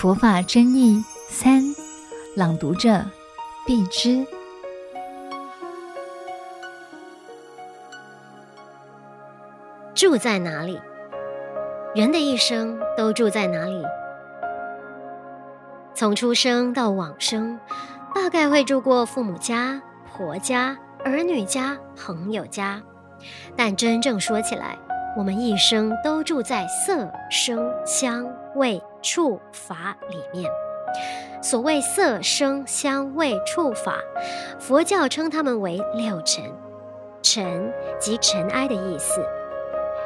佛法真义三，朗读者碧枝。住在哪里？人的一生都住在哪里？从出生到往生，大概会住过父母家、婆家、儿女家、朋友家。但真正说起来，我们一生都住在色、声、香、味、触、法里面。所谓色、声、香、味、触、法，佛教称它们为六尘，尘即尘埃的意思。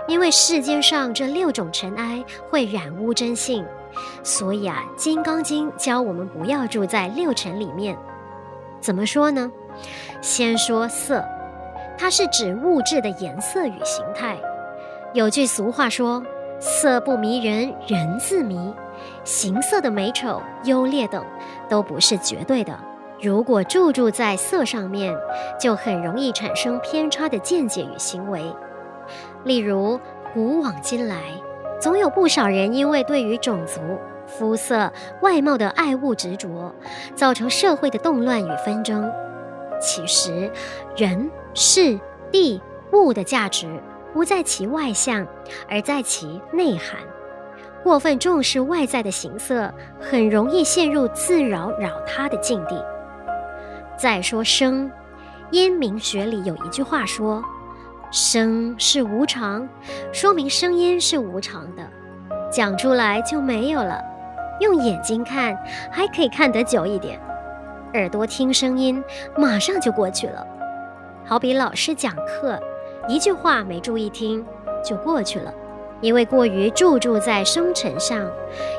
因为世间上这六种尘埃会染污真性，所以啊，《金刚经》教我们不要住在六尘里面。怎么说呢？先说色，它是指物质的颜色与形态。有句俗话说：“色不迷人，人自迷。”形色的美丑、优劣等都不是绝对的。如果注重在色上面，就很容易产生偏差的见解与行为。例如，古往今来，总有不少人因为对于种族、肤色、外貌的爱恶执着，造成社会的动乱与纷争。其实，人、事、地、物的价值不在其外相，而在其内涵。过分重视外在的形色，很容易陷入自扰扰他的境地。再说声，音明学里有一句话说。声是无常，说明声音是无常的，讲出来就没有了。用眼睛看还可以看得久一点，耳朵听声音马上就过去了。好比老师讲课，一句话没注意听就过去了，因为过于注重在生尘上。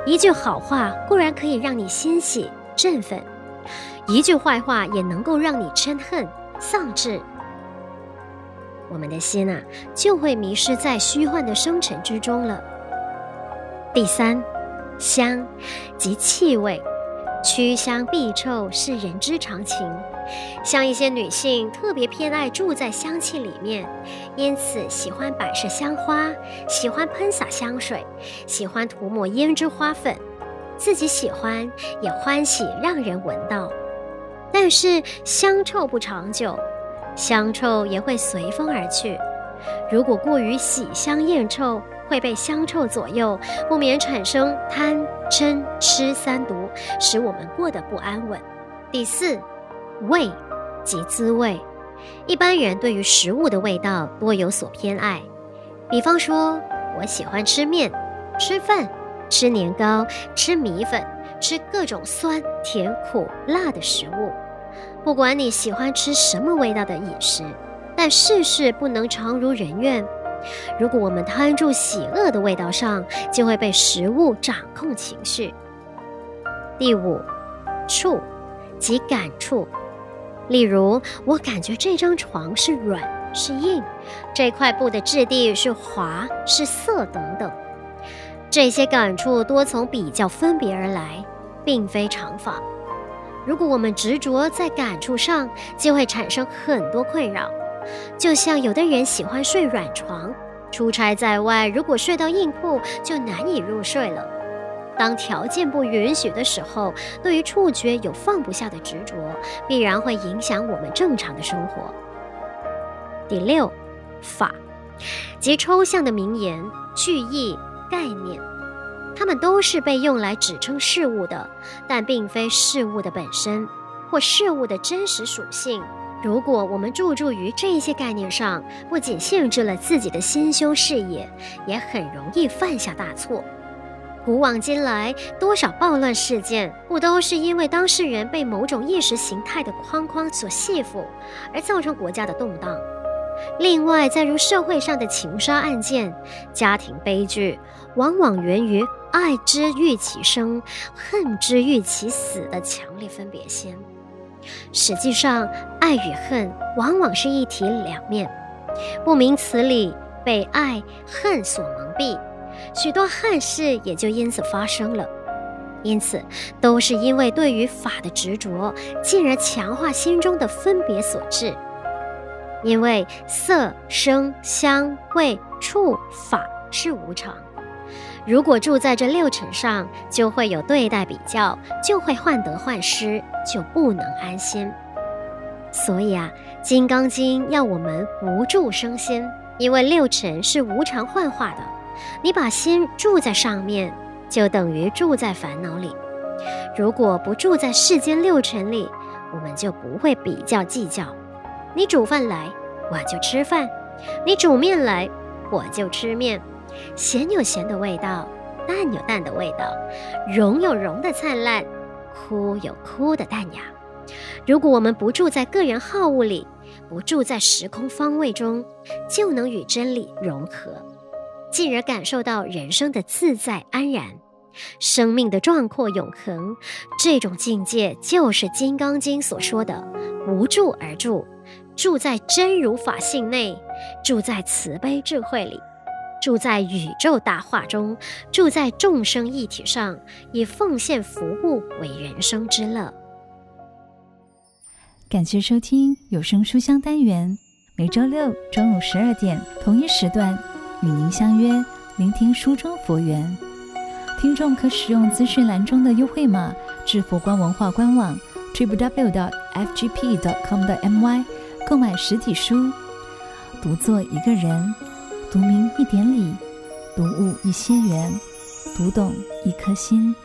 一句好话固然可以让你欣喜振奋，一句坏话也能够让你嗔恨丧志。我们的心啊，就会迷失在虚幻的生尘之中了。第三，香即气味，趋香避臭是人之常情。像一些女性特别偏爱住在香气里面，因此喜欢摆设香花，喜欢喷洒香水，喜欢涂抹胭脂花粉，自己喜欢也欢喜让人闻到。但是香臭不长久。香臭也会随风而去，如果过于喜香厌臭，会被香臭左右，不免产生贪嗔痴三毒，使我们过得不安稳。第四，味即滋味，一般人对于食物的味道多有所偏爱，比方说，我喜欢吃面、吃饭、吃年糕、吃米粉、吃各种酸甜苦辣的食物。不管你喜欢吃什么味道的饮食，但世事不能常如人愿。如果我们贪住喜乐的味道上，就会被食物掌控情绪。第五，触即感触。例如，我感觉这张床是软是硬，这块布的质地是滑是涩等等。这些感触多从比较分别而来，并非常法。如果我们执着在感触上，就会产生很多困扰。就像有的人喜欢睡软床，出差在外，如果睡到硬铺，就难以入睡了。当条件不允许的时候，对于触觉有放不下的执着，必然会影响我们正常的生活。第六，法，即抽象的名言、句意、概念。它们都是被用来指称事物的，但并非事物的本身或事物的真实属性。如果我们注重于这些概念上，不仅限制了自己的心胸视野，也很容易犯下大错。古往今来，多少暴乱事件，不都是因为当事人被某种意识形态的框框所挟缚，而造成国家的动荡？另外，再如社会上的情杀案件、家庭悲剧，往往源于爱之欲其生，恨之欲其死的强烈分别心。实际上，爱与恨往往是一体两面，不明此理，被爱恨所蒙蔽，许多憾事也就因此发生了。因此，都是因为对于法的执着，进而强化心中的分别所致。因为色声香味触法是无常，如果住在这六尘上，就会有对待比较，就会患得患失，就不能安心。所以啊，《金刚经》要我们不住生心，因为六尘是无常幻化的。你把心住在上面，就等于住在烦恼里。如果不住在世间六尘里，我们就不会比较计较。你煮饭来，我就吃饭；你煮面来，我就吃面。咸有咸的味道，淡有淡的味道，荣有荣的灿烂，枯有枯的淡雅。如果我们不住在个人好恶里，不住在时空方位中，就能与真理融合，进而感受到人生的自在安然，生命的壮阔永恒。这种境界就是《金刚经》所说的“无住而住”，住在真如法性内，住在慈悲智慧里。住在宇宙大化中，住在众生一体上，以奉献服务为人生之乐。感谢收听有声书香单元，每周六中午十二点同一时段与您相约，聆听书中佛缘。听众可使用资讯栏中的优惠码至佛光文化官网 t r i p w w f g p c o m m y 购买实体书。独坐一个人。读明一点理，读悟一些缘，读懂一颗心。